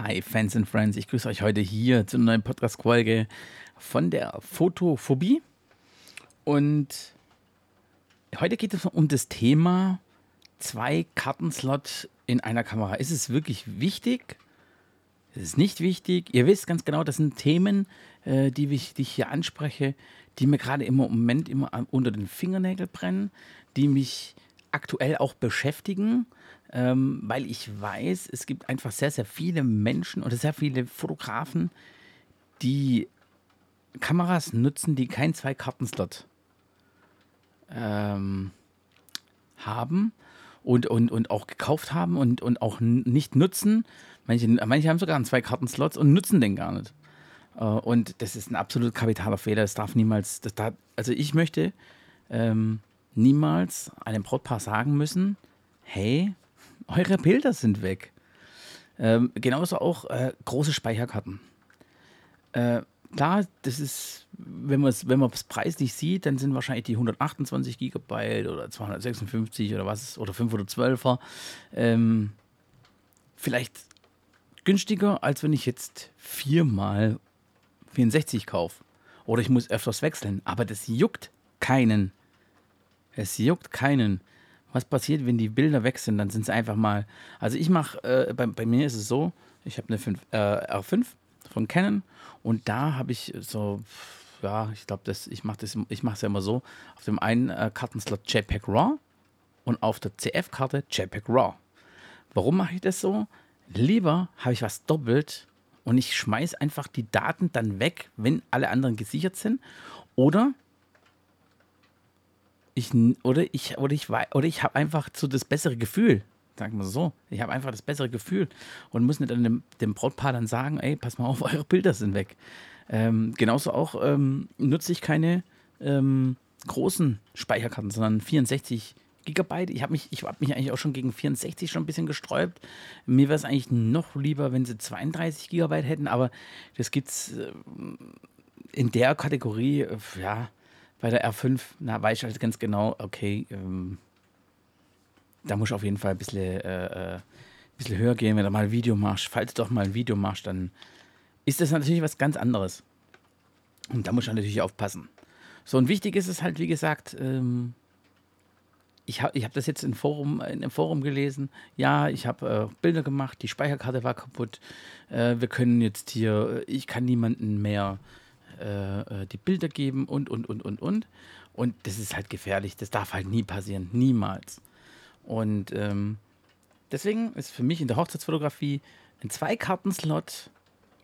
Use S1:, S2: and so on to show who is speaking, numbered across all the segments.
S1: Hi Fans and Friends, ich grüße euch heute hier zu einer neuen Podcast-Folge von der Fotophobie. Und heute geht es um das Thema zwei Kartenslot in einer Kamera. Ist es wirklich wichtig? Ist es nicht wichtig? Ihr wisst ganz genau, das sind Themen, äh, die, ich, die ich hier anspreche, die mir gerade im Moment immer unter den Fingernägeln brennen, die mich aktuell auch beschäftigen ähm, weil ich weiß, es gibt einfach sehr, sehr viele Menschen oder sehr viele Fotografen, die Kameras nutzen, die keinen Zwei-Karten-Slot ähm, haben und, und, und auch gekauft haben und, und auch nicht nutzen. Manche, manche haben sogar einen Zwei-Karten-Slot und nutzen den gar nicht. Äh, und das ist ein absolut kapitaler Fehler. Das darf niemals, das darf, also ich möchte ähm, niemals einem Brautpaar sagen müssen, hey, eure Bilder sind weg. Ähm, genauso auch äh, große Speicherkarten. Äh, klar, das ist, wenn man es wenn preislich sieht, dann sind wahrscheinlich die 128 Gigabyte oder 256 oder was oder 512er ähm, vielleicht günstiger, als wenn ich jetzt viermal 64 kaufe. Oder ich muss öfters wechseln. Aber das juckt keinen. Es juckt keinen was passiert, wenn die Bilder weg sind? Dann sind es einfach mal. Also ich mache, äh, bei, bei, mir ist es so, ich habe eine 5, äh, R5 von Canon und da habe ich so, ja, ich glaube, ich mache das, ich mache es ja immer so, auf dem einen äh, Kartenslot JPEG RAW und auf der CF-Karte JPEG RAW. Warum mache ich das so? Lieber habe ich was doppelt und ich schmeiße einfach die Daten dann weg, wenn alle anderen gesichert sind. Oder ich oder ich oder ich oder ich habe einfach so das bessere Gefühl. Sagen wir so. Ich habe einfach das bessere Gefühl und muss nicht dem, dem Brautpaar dann sagen, ey, pass mal auf, eure Bilder sind weg. Ähm, genauso auch ähm, nutze ich keine ähm, großen Speicherkarten, sondern 64 Gigabyte. Ich habe mich, ich habe mich eigentlich auch schon gegen 64 schon ein bisschen gesträubt. Mir wäre es eigentlich noch lieber, wenn sie 32 Gigabyte hätten, aber das gibt's äh, in der Kategorie, äh, ja, bei der R5, na, weiß ich halt ganz genau, okay, ähm, da muss ich auf jeden Fall ein bisschen, äh, äh, bisschen höher gehen, wenn du mal ein Video machst. Falls du doch mal ein Video machst, dann ist das natürlich was ganz anderes. Und da muss ich natürlich aufpassen. So, und wichtig ist es halt, wie gesagt, ähm, ich habe ich hab das jetzt in, Forum, in einem Forum gelesen. Ja, ich habe äh, Bilder gemacht, die Speicherkarte war kaputt. Äh, wir können jetzt hier, ich kann niemanden mehr äh, äh, die Bilder geben und, und, und, und, und. Und das ist halt gefährlich. Das darf halt nie passieren. Niemals. Und ähm, deswegen ist für mich in der Hochzeitsfotografie ein Zwei-Karten-Slot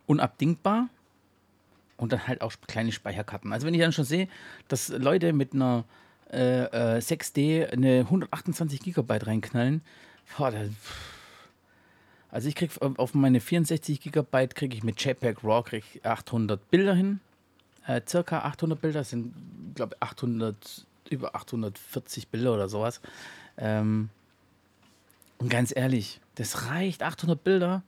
S1: unabdingbar. Und dann halt auch kleine Speicherkarten. Also wenn ich dann schon sehe, dass Leute mit einer äh, äh, 6D eine 128 Gigabyte reinknallen, boah, das, also ich kriege auf meine 64 Gigabyte kriege ich mit JPEG RAW krieg 800 Bilder hin äh, circa 800 Bilder, sind, glaube ich, 800, über 840 Bilder oder sowas. Ähm, und ganz ehrlich, das reicht, 800 Bilder.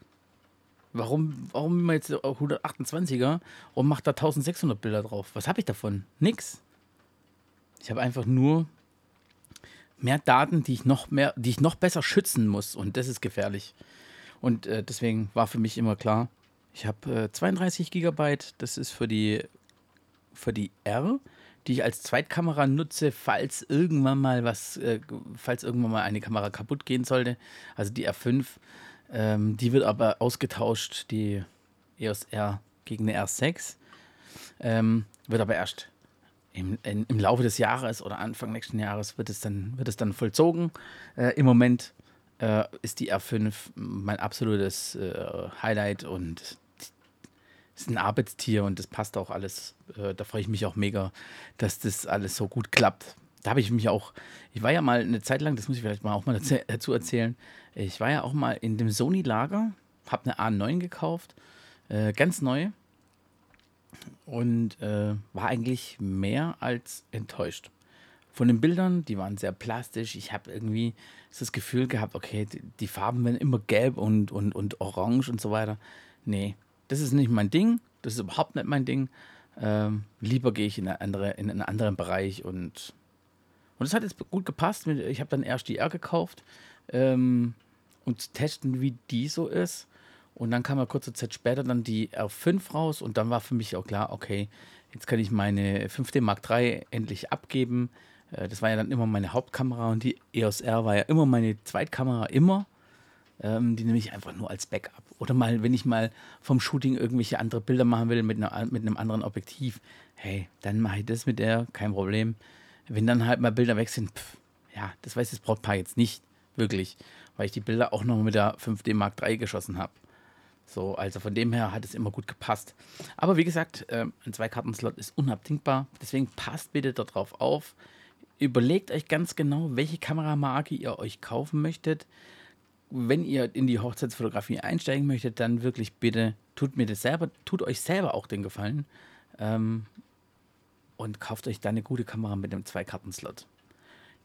S1: Warum, warum immer jetzt 128er und macht da 1600 Bilder drauf? Was habe ich davon? Nix. Ich habe einfach nur mehr Daten, die ich noch mehr, die ich noch besser schützen muss und das ist gefährlich. Und äh, deswegen war für mich immer klar, ich habe äh, 32 Gigabyte, das ist für die für die R, die ich als Zweitkamera nutze, falls irgendwann mal was, äh, falls irgendwann mal eine Kamera kaputt gehen sollte. Also die R5, ähm, die wird aber ausgetauscht, die EOS R gegen eine R6. Ähm, wird aber erst im, in, im Laufe des Jahres oder Anfang nächsten Jahres wird es dann, wird es dann vollzogen. Äh, Im Moment äh, ist die R5 mein absolutes äh, Highlight und ist ein Arbeitstier und das passt auch alles. Äh, da freue ich mich auch mega, dass das alles so gut klappt. Da habe ich mich auch, ich war ja mal eine Zeit lang, das muss ich vielleicht mal auch mal dazu erzählen, ich war ja auch mal in dem Sony-Lager, habe eine A9 gekauft, äh, ganz neu und äh, war eigentlich mehr als enttäuscht. Von den Bildern, die waren sehr plastisch. Ich habe irgendwie das Gefühl gehabt, okay, die, die Farben werden immer gelb und, und, und orange und so weiter. Nee, das ist nicht mein Ding, das ist überhaupt nicht mein Ding. Ähm, lieber gehe ich in, eine andere, in einen anderen Bereich und und es hat jetzt gut gepasst. Ich habe dann erst die R gekauft, ähm, zu testen, wie die so ist. Und dann kam ja kurze Zeit später dann die R5 raus und dann war für mich auch klar, okay, jetzt kann ich meine 5D Mark III endlich abgeben. Äh, das war ja dann immer meine Hauptkamera und die EOS R war ja immer meine Zweitkamera, immer. Ähm, die nehme ich einfach nur als Backup. Oder mal, wenn ich mal vom Shooting irgendwelche andere Bilder machen will mit, einer, mit einem anderen Objektiv, hey, dann mache ich das mit der, kein Problem. Wenn dann halt mal Bilder weg sind, pff, ja, das weiß das Brautpaar jetzt nicht wirklich, weil ich die Bilder auch noch mit der 5D Mark III geschossen habe. So, also von dem her hat es immer gut gepasst. Aber wie gesagt, äh, ein Zwei-Karten-Slot ist unabdingbar. Deswegen passt bitte darauf auf. Überlegt euch ganz genau, welche Kameramarke ihr euch kaufen möchtet. Wenn ihr in die Hochzeitsfotografie einsteigen möchtet, dann wirklich bitte tut mir das selber, tut euch selber auch den Gefallen ähm, und kauft euch da eine gute Kamera mit einem Zwei-Karten-Slot.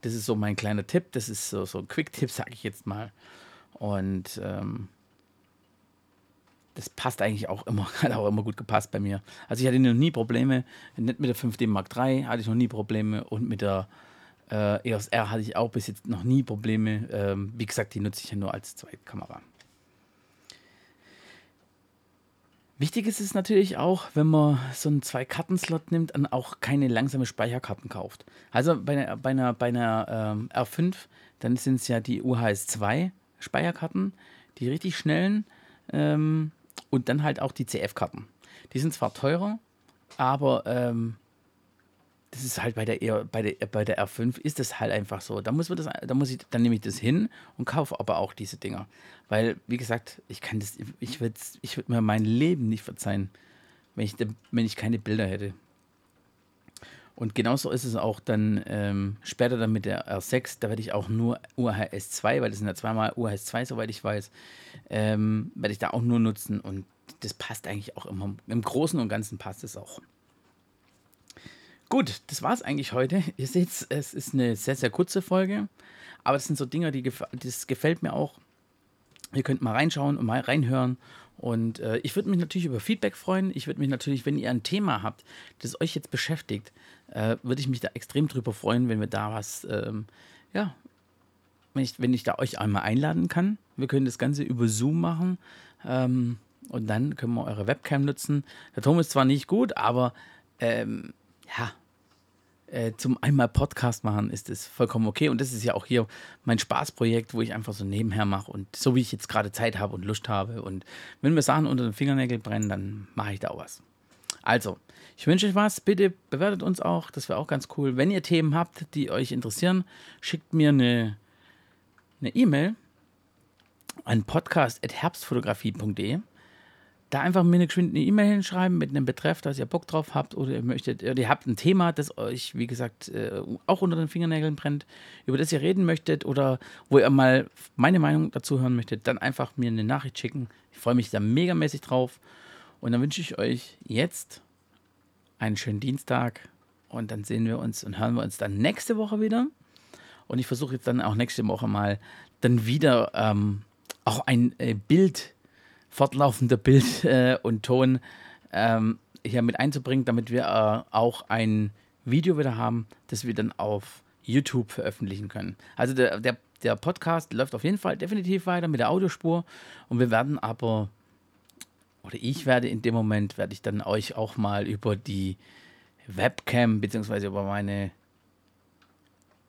S1: Das ist so mein kleiner Tipp. Das ist so, so ein Quick-Tipp, sage ich jetzt mal. Und ähm, das passt eigentlich auch immer, hat auch immer gut gepasst bei mir. Also ich hatte noch nie Probleme, nicht mit der 5D Mark III hatte ich noch nie Probleme und mit der äh, EOS R hatte ich auch bis jetzt noch nie Probleme. Ähm, wie gesagt, die nutze ich ja nur als Zweitkamera. Wichtig ist es natürlich auch, wenn man so einen Zwei-Karten-Slot nimmt, dann auch keine langsame Speicherkarten kauft. Also bei einer, bei einer, bei einer ähm, R5, dann sind es ja die UHS 2 Speicherkarten, die richtig schnellen. Ähm, und dann halt auch die CF-Karten. Die sind zwar teurer, aber ähm, das ist halt bei der, e bei, der, bei der R5 ist das halt einfach so. Da muss man das, da muss ich, dann nehme ich das hin und kaufe aber auch diese Dinger. Weil, wie gesagt, ich kann das, ich würde ich würd mir mein Leben nicht verzeihen, wenn ich, wenn ich keine Bilder hätte. Und genauso ist es auch dann ähm, später dann mit der R6, da werde ich auch nur UHS 2, weil das sind ja zweimal UHS 2, soweit ich weiß, ähm, werde ich da auch nur nutzen und das passt eigentlich auch immer. Im Großen und Ganzen passt es auch. Gut, das war es eigentlich heute. Ihr seht, es ist eine sehr, sehr kurze Folge, aber das sind so Dinge, die gef das gefällt mir auch. Ihr könnt mal reinschauen und mal reinhören und äh, ich würde mich natürlich über Feedback freuen. Ich würde mich natürlich, wenn ihr ein Thema habt, das euch jetzt beschäftigt, äh, würde ich mich da extrem drüber freuen, wenn wir da was, ähm, ja, wenn ich, wenn ich da euch einmal einladen kann. Wir können das Ganze über Zoom machen ähm, und dann können wir eure Webcam nutzen. Der Ton ist zwar nicht gut, aber ähm, ja, äh, zum einmal Podcast machen, ist es vollkommen okay. Und das ist ja auch hier mein Spaßprojekt, wo ich einfach so nebenher mache und so wie ich jetzt gerade Zeit habe und Lust habe. Und wenn mir Sachen unter den Fingernägeln brennen, dann mache ich da auch was. Also, ich wünsche euch was. Bitte bewertet uns auch. Das wäre auch ganz cool. Wenn ihr Themen habt, die euch interessieren, schickt mir eine E-Mail e an podcast.herbstfotografie.de da einfach mir eine geschwinde E-Mail hinschreiben mit einem Betreff, dass ihr Bock drauf habt oder ihr möchtet, oder ihr habt ein Thema, das euch, wie gesagt, äh, auch unter den Fingernägeln brennt, über das ihr reden möchtet oder wo ihr mal meine Meinung dazu hören möchtet, dann einfach mir eine Nachricht schicken. Ich freue mich da megamäßig drauf. Und dann wünsche ich euch jetzt einen schönen Dienstag und dann sehen wir uns und hören wir uns dann nächste Woche wieder. Und ich versuche jetzt dann auch nächste Woche mal dann wieder ähm, auch ein äh, Bild fortlaufender Bild äh, und Ton ähm, hier mit einzubringen, damit wir äh, auch ein Video wieder haben, das wir dann auf YouTube veröffentlichen können. Also der, der, der Podcast läuft auf jeden Fall definitiv weiter mit der Audiospur und wir werden aber, oder ich werde in dem Moment, werde ich dann euch auch mal über die Webcam bzw. über meine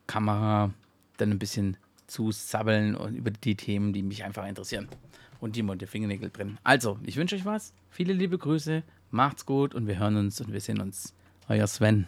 S1: Kamera dann ein bisschen zu sabbeln und über die Themen, die mich einfach interessieren und die Monte Fingernägel brennen. Also, ich wünsche euch was. Viele liebe Grüße. Macht's gut und wir hören uns und wir sehen uns. Euer Sven.